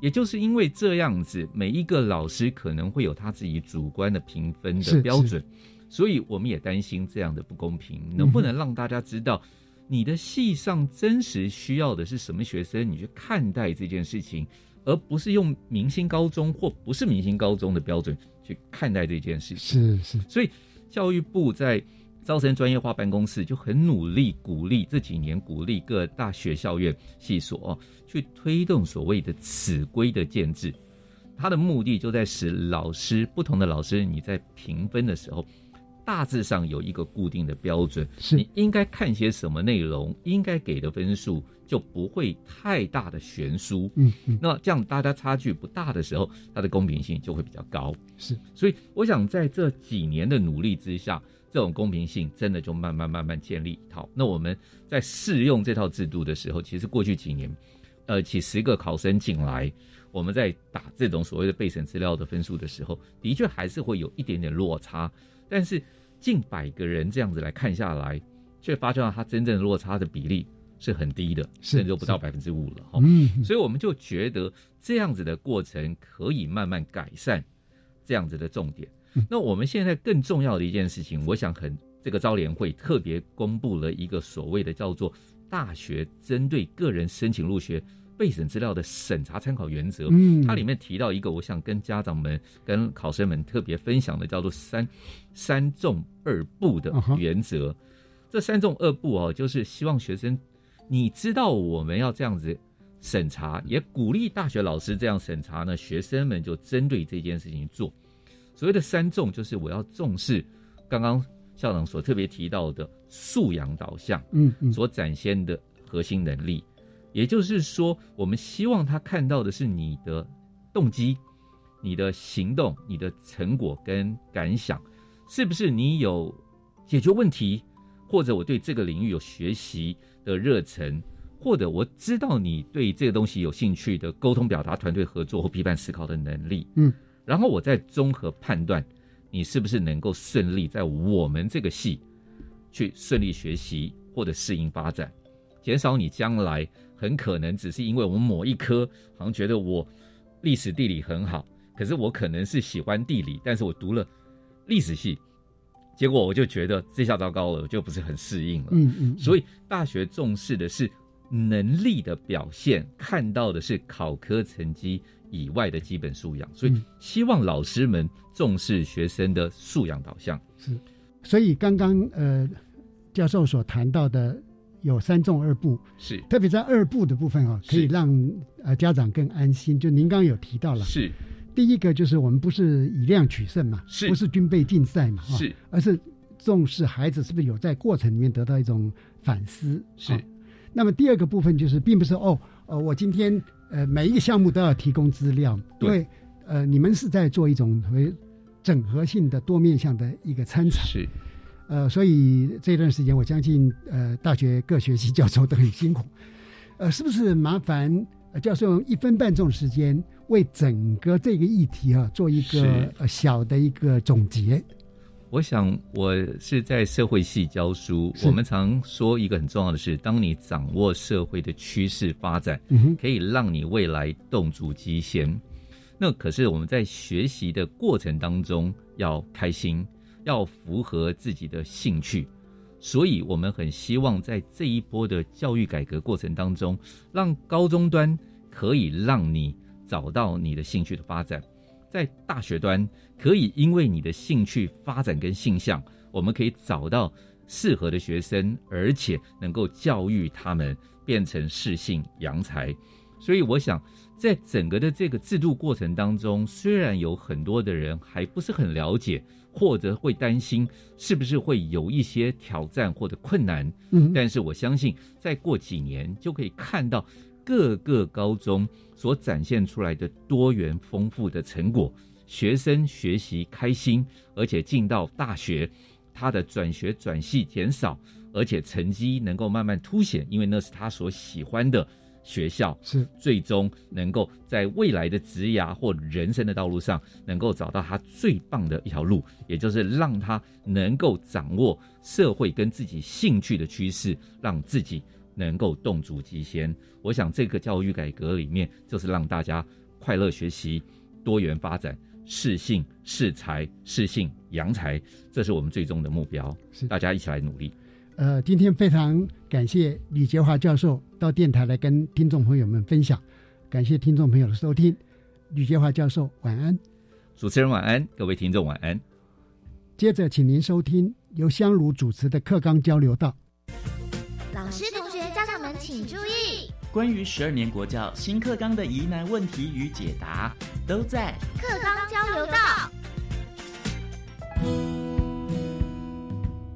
也就是因为这样子，每一个老师可能会有他自己主观的评分的标准，所以我们也担心这样的不公平，能不能让大家知道，你的系上真实需要的是什么学生，你去看待这件事情，而不是用明星高中或不是明星高中的标准去看待这件事情。是是，所以教育部在招生专业化办公室就很努力鼓励这几年鼓励各大学校院系所、哦、去推动所谓的此规的建制，它的目的就在使老师不同的老师你在评分的时候。大致上有一个固定的标准，是你应该看些什么内容，应该给的分数就不会太大的悬殊。嗯嗯，那这样大家差距不大的时候，它的公平性就会比较高。是，所以我想在这几年的努力之下，这种公平性真的就慢慢慢慢建立一套。那我们在试用这套制度的时候，其实过去几年，呃，几十个考生进来，我们在打这种所谓的备审资料的分数的时候，的确还是会有一点点落差。但是近百个人这样子来看下来，却发现到它真正落差的比例是很低的，甚至都不到百分之五了。哈、嗯所以我们就觉得这样子的过程可以慢慢改善这样子的重点。那我们现在更重要的一件事情，我想很这个招联会特别公布了一个所谓的叫做大学针对个人申请入学备审资料的审查参考原则。嗯它里面提到一个，我想跟家长们、跟考生们特别分享的，叫做三三重二不的原则。这三重二不哦，就是希望学生你知道我们要这样子审查，也鼓励大学老师这样审查呢，学生们就针对这件事情做。所谓的三重，就是我要重视刚刚校长所特别提到的素养导向，嗯嗯所展现的核心能力。也就是说，我们希望他看到的是你的动机、你的行动、你的成果跟感想，是不是你有解决问题，或者我对这个领域有学习的热忱，或者我知道你对这个东西有兴趣的沟通表达、团队合作或批判思考的能力。嗯，然后我再综合判断你是不是能够顺利在我们这个系去顺利学习或者适应发展，减少你将来很可能只是因为我们某一科好像觉得我历史地理很好，可是我可能是喜欢地理，但是我读了历史系，结果我就觉得这下糟糕了，我就不是很适应了。嗯嗯，所以大学重视的是能力的表现，看到的是考科成绩以外的基本素养，所以嗯希望老师们重视学生的素养导向。是，所以刚刚呃教授所谈到的有三重二部，是特别在二部的部分啊、可以是让呃家长更安心。就您刚刚有提到了，是第一个就是我们不是以量取胜嘛，是不是军备竞赛嘛，哈是，而是重视孩子是不是有在过程里面得到一种反思。是啊那么第二个部分就是，并不是哦，呃，我今天呃每一个项目都要提供资料，因对为呃你们是在做一种为整合性的多面向的一个参采。是呃，所以这段时间，我相信呃，大学各学系教授都很辛苦。呃，是不是麻烦、呃、教授用一分半钟的时间，为整个这个议题啊做一个呃小的一个总结？我想，我是在社会系教书。我们常说一个很重要的是，当你掌握社会的趋势发展，嗯，可以让你未来动足机先。那可是我们在学习的过程当中要开心，要符合自己的兴趣。所以，我们很希望在这一波的教育改革过程当中，让高中端可以让你找到你的兴趣的发展，在大学端可以因为你的兴趣发展跟性向，我们可以找到适合的学生，而且能够教育他们变成适性扬才。所以，我想在整个的这个制度过程当中，虽然有很多的人还不是很了解，或者会担心是不是会有一些挑战或者困难，嗯但是我相信，再过几年就可以看到各个高中所展现出来的多元丰富的成果，学生学习开心，而且进到大学，他的转学转系减少，而且成绩能够慢慢凸显，因为那是他所喜欢的学校，是。最终能够在未来的职涯或人生的道路上，能够找到他最棒的一条路，也就是让他能够掌握社会跟自己兴趣的趋势，让自己能够动足机先。我想这个教育改革里面，就是让大家快乐学习、多元发展、适性适才、适性扬才，这是我们最终的目标。是大家一起来努力。呃，今天非常感谢李杰华教授到电台来跟听众朋友们分享，感谢听众朋友的收听。吕杰华教授，晚安。主持人晚安，各位听众晚安。接着，请您收听由香炉主持的课纲交流道。老师、同学、家长们请注意，关于十二年国教新课纲的疑难问题与解答，都在课纲交流道。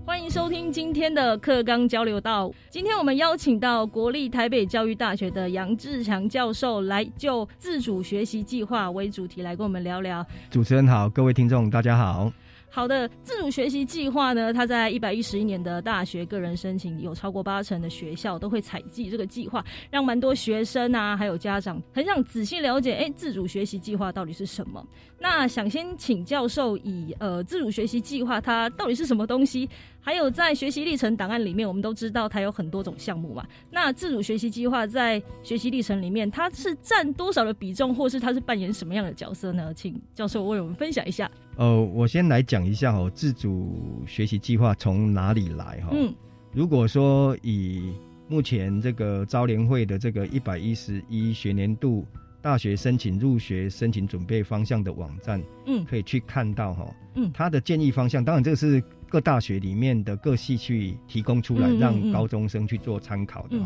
欢迎收听今天的课纲交流道。今天我们邀请到国立台北教育大学的杨志强教授来就自主学习计划为主题来跟我们聊聊。主持人好，各位听众大家好。好的，自主学习计划呢，它在一百一十一年的大学个人申请，有超过八成的学校都会采集这个计划，让蛮多学生啊，还有家长很想仔细了解，哎，自主学习计划到底是什么？那想先请教授以呃自主学习计划它到底是什么东西？还有在学习历程档案里面，我们都知道它有很多种项目嘛。那自主学习计划在学习历程里面，它是占多少的比重，或是它是扮演什么样的角色呢？请教授为我们分享一下。呃，我先来讲一下哦，自主学习计划从哪里来哈？嗯，如果说以目前这个招联会的这个一百一十一学年度大学申请入学申请准备方向的网站，嗯，可以去看到哈，嗯，它的建议方向，当然这个是各大学里面的各系去提供出来，让高中生去做参考的。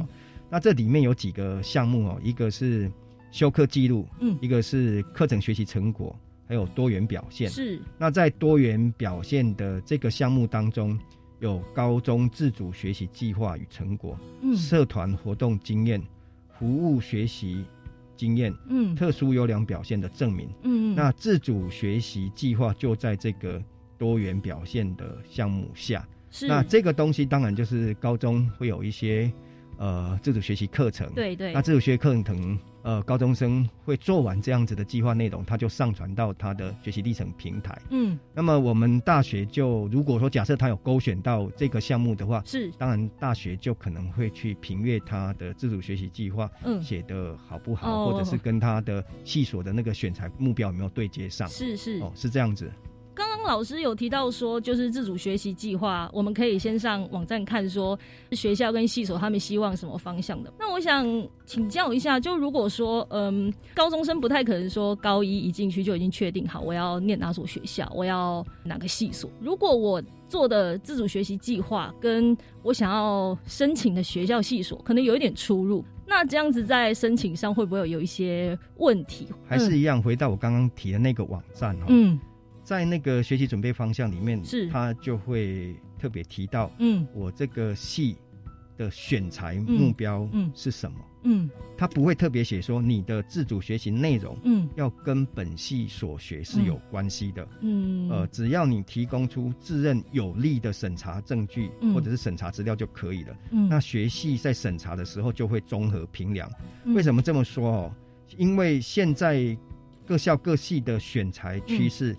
那这里面有几个项目哦，一个是修课记录，嗯，一个是课程学习成果，还有多元表现。是。那在多元表现的这个项目当中。有高中自主学习计划与成果，嗯，社团活动经验，服务学习经验，嗯，特殊优良表现的证明，嗯，那自主学习计划就在这个多元表现的项目下，是。那这个东西当然就是高中会有一些呃自主学习课程，对对，那自主学习课程。呃，高中生会做完这样子的计划内容，他就上传到他的学习历程平台。嗯，那么我们大学就如果说假设他有勾选到这个项目的话，是，当然大学就可能会去评阅他的自主学习计划，嗯，写的好不好，或者是跟他的系所的那个选材目标有没有对接上？是是，哦，是这样子。老师有提到说，就是自主学习计划，我们可以先上网站看，说学校跟系所他们希望什么方向的。那我想请教一下，就如果说，嗯，高中生不太可能说高一一进去就已经确定好我要念哪所学校，我要哪个系所。如果我做的自主学习计划跟我想要申请的学校系所可能有一点出入，那这样子在申请上会不会有一些问题？还是一样，回到我刚刚提的那个网站哈。嗯。在那个学习准备方向里面，是他就会特别提到，嗯，我这个系的选材目标是什么？嗯，他不会特别写说你的自主学习内容，嗯，要跟本系所学是有关系的，嗯，呃，只要你提供出自认有利的审查证据或者是审查资料就可以了。嗯，那学系在审查的时候就会综合评量。为什么这么说哦？因为现在各校各系的选材趋势。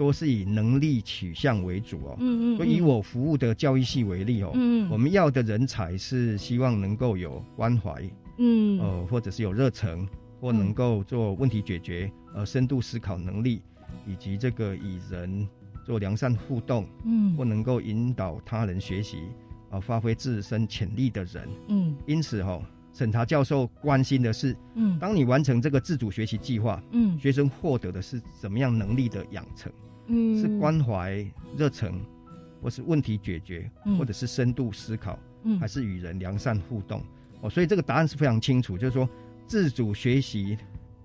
多是以能力取向为主哦。嗯嗯。以我服务的教育系为例哦。嗯。我们要的人才是希望能够有关怀，嗯，呃，或者是有热忱，或能够做问题解决，呃，深度思考能力，以及这个以人做良善互动，嗯，或能够引导他人学习，啊，发挥自身潜力的人。嗯。因此哈，审查教授关心的是，嗯，当你完成这个自主学习计划，嗯，学生获得的是怎么样能力的养成？是关怀、热忱，或是问题解决，或者是深度思考，还是与人良善互动？哦，所以这个答案是非常清楚，就是说自主学习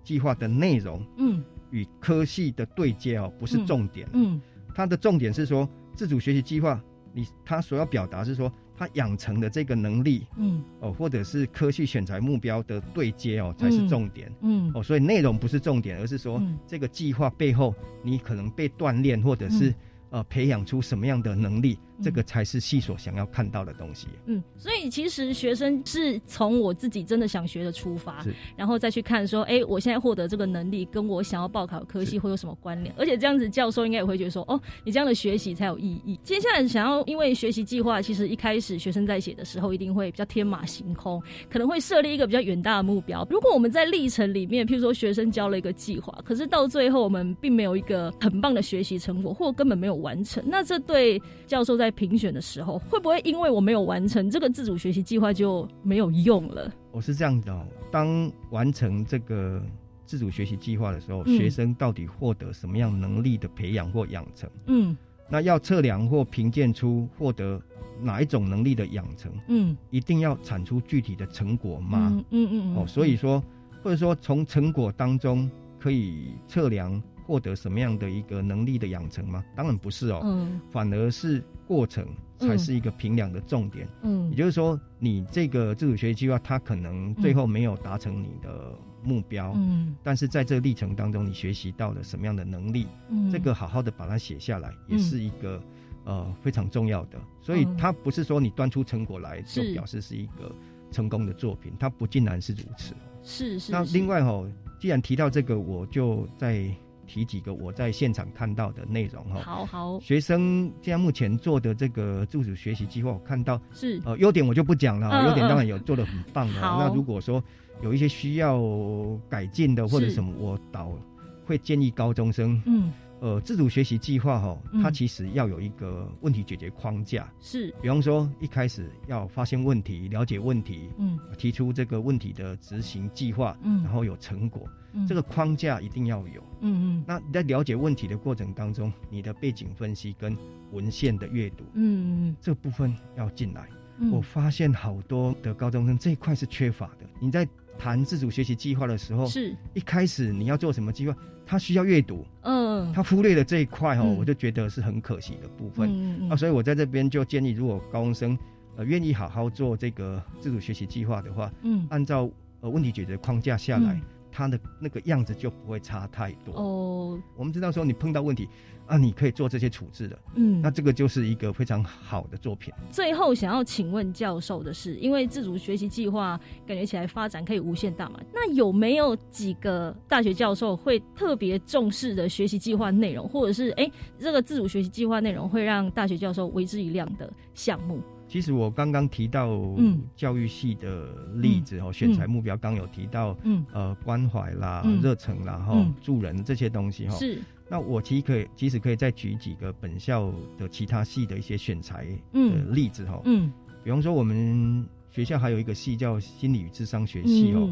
计划的内容，嗯，与科系的对接哦，不是重点，嗯，它的重点是说自主学习计划，你他所要表达是说。他养成的这个能力，嗯，哦，或者是科系选材目标的对接哦，才是重点，嗯，哦，所以内容不是重点，而是说这个计划背后你可能被锻炼，或者是。呃，培养出什么样的能力，这个才是系所想要看到的东西。嗯，所以其实学生是从我自己真的想学的出发，然后再去看说，哎，我现在获得这个能力，跟我想要报考科系会有什么关联？而且这样子，教授应该也会觉得说，哦，你这样的学习才有意义。接下来想要，因为学习计划，其实一开始学生在写的时候，一定会比较天马行空，可能会设立一个比较远大的目标。如果我们在历程里面，譬如说学生交了一个计划，可是到最后我们并没有一个很棒的学习成果，或根本没有。完成，那这对教授在评选的时候，会不会因为我没有完成这个自主学习计划就没有用了？我是这样的哦，当完成这个自主学习计划的时候，学生到底获得什么样能力的培养或养成？嗯，那要测量或评鉴出获得哪一种能力的养成？嗯，一定要产出具体的成果吗？嗯嗯嗯哦，所以说，或者说从成果当中可以测量。获得什么样的一个能力的养成吗？当然不是哦，嗯，反而是过程才是一个评量的重点。嗯，也就是说，你这个自主学习计划，它可能最后没有达成你的目标，嗯，但是在这个历程当中，你学习到了什么样的能力？嗯，这个好好的把它写下来，也是一个呃非常重要的。所以它不是说你端出成果来就表示是一个成功的作品，它不尽然是如此。是是。那另外哈，既然提到这个，我就在。提几个我在现场看到的内容哈，好好，学生现在目前做的这个自主学习计划，我看到是。呃优点我就不讲了，优点当然有做的很棒的。那如果说有一些需要改进的或者什么，我倒会建议高中生，嗯，呃，自主学习计划哈，它其实要有一个问题解决框架，是，比方说一开始要发现问题、了解问题，嗯，提出这个问题的执行计划，嗯，然后有成果，嗯，这个框架一定要有，嗯嗯。那你在了解问题的过程当中，你的背景分析跟文献的阅读，嗯嗯，这部分要进来。我发现好多的高中生这一块是缺乏的。你在谈自主学习计划的时候，是一开始你要做什么计划？他需要阅读，嗯，他忽略了这一块哈，我就觉得是很可惜的部分。嗯啊，所以我在这边就建议，如果高中生呃愿意好好做这个自主学习计划的话，嗯，按照呃问题解决框架下来，他的那个样子就不会差太多。哦，我们知道说你碰到问题。啊，你可以做这些处置的，嗯，那这个就是一个非常好的作品。最后想要请问教授的是，因为自主学习计划感觉起来发展可以无限大嘛，那有没有几个大学教授会特别重视的学习计划内容，或者是哎，这个自主学习计划内容会让大学教授为之一亮的项目？其实我刚刚提到教育系的例子哦，选材目标刚有提到，嗯，呃，关怀啦、热忱啦、哈、助人这些东西哈。是。那我其实可以，其实可以再举几个本校的其他系的一些选材的例子哈。嗯。比方说，我们学校还有一个系叫心理与智商学系哦，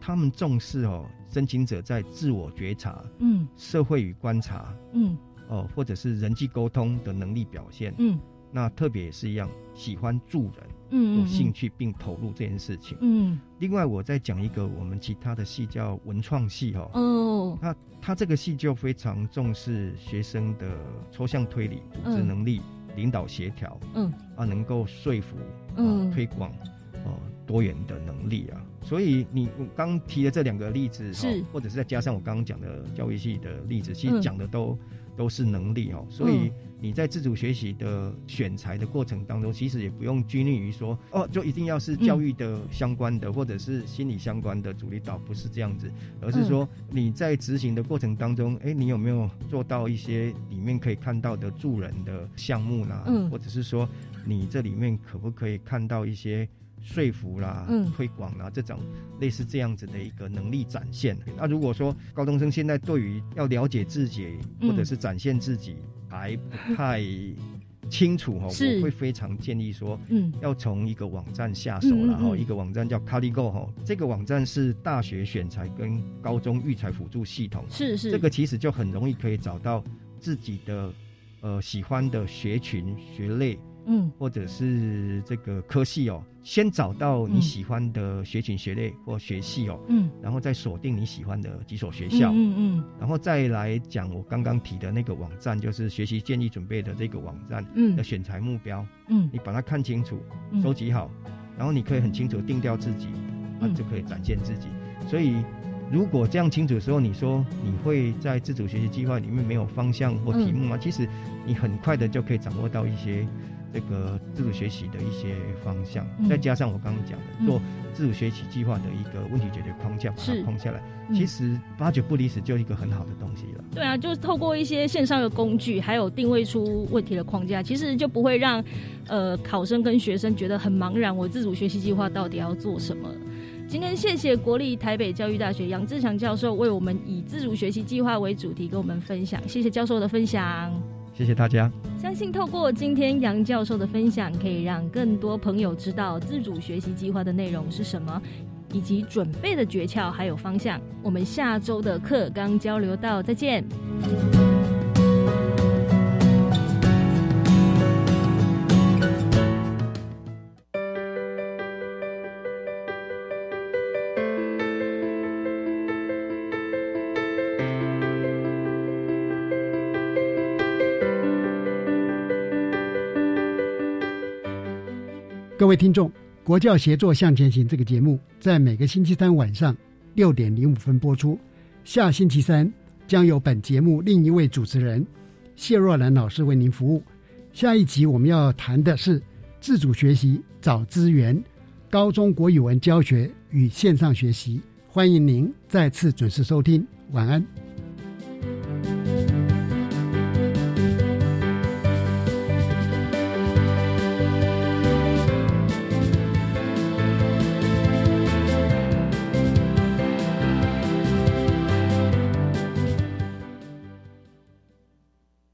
他们重视哦申请者在自我觉察、嗯，社会与观察，嗯，哦，或者是人际沟通的能力表现，嗯。那特别也是一样，喜欢助人，嗯，有兴趣并投入这件事情，嗯。另外，我再讲一个我们其他的系叫文创系哈，哦，那他这个系就非常重视学生的抽象推理、组织能力、领导协调，嗯，啊，能够说服，嗯，推广，哦，多元的能力啊。所以你刚提的这两个例子，是，或者是再加上我刚刚讲的教育系的例子，其实讲的都。都是能力哦，所以你在自主学习的选材的过程当中，其实也不用拘泥于说哦，就一定要是教育的相关的，或者是心理相关的主力导，不是这样子，而是说你在执行的过程当中，哎，你有没有做到一些里面可以看到的助人的项目呢？嗯，或者是说你这里面可不可以看到一些？说服啦，嗯。推广啦，这种类似这样子的一个能力展现。那如果说高中生现在对于要了解自己或者是展现自己还不太清楚 [laughs] 哈，我会非常建议说，嗯，要从一个网站下手然后一个网站叫 Caligo 哈，这个网站是大学选材跟高中育才辅助系统，是是，这个其实就很容易可以找到自己的呃喜欢的学群学类。嗯，或者是这个科系哦，先找到你喜欢的学群学类或学系哦，嗯，然后再锁定你喜欢的几所学校，嗯嗯，然后再来讲我刚刚提的那个网站，就是学习建议准备的这个网站，嗯，的选材目标，嗯，你把它看清楚，收集好，然后你可以很清楚定调自己，那就可以展现自己。所以如果这样清楚的时候，你说你会在自主学习计划里面没有方向或题目吗？其实你很快的就可以掌握到一些。这个自主学习的一些方向，再加上我刚刚讲的做自主学习计划的一个问题解决框架，把它框下来，其实八九不离十，就一个很好的东西了。对啊，就是透过一些线上的工具，还有定位出问题的框架，其实就不会让呃考生跟学生觉得很茫然。我自主学习计划到底要做什么？今天谢谢国立台北教育大学杨志强教授为我们以自主学习计划为主题跟我们分享，谢谢教授的分享。谢谢大家。相信透过今天杨教授的分享，可以让更多朋友知道自主学习计划的内容是什么，以及准备的诀窍还有方向。我们下周的课刚交流到再见。各位听众，国教协作向前行这个节目在每个星期三晚上六点零五分播出。下星期三将由本节目另一位主持人谢若兰老师为您服务。下一集我们要谈的是自主学习找资源，高中国语文教学与线上学习。欢迎您再次准时收听，晚安。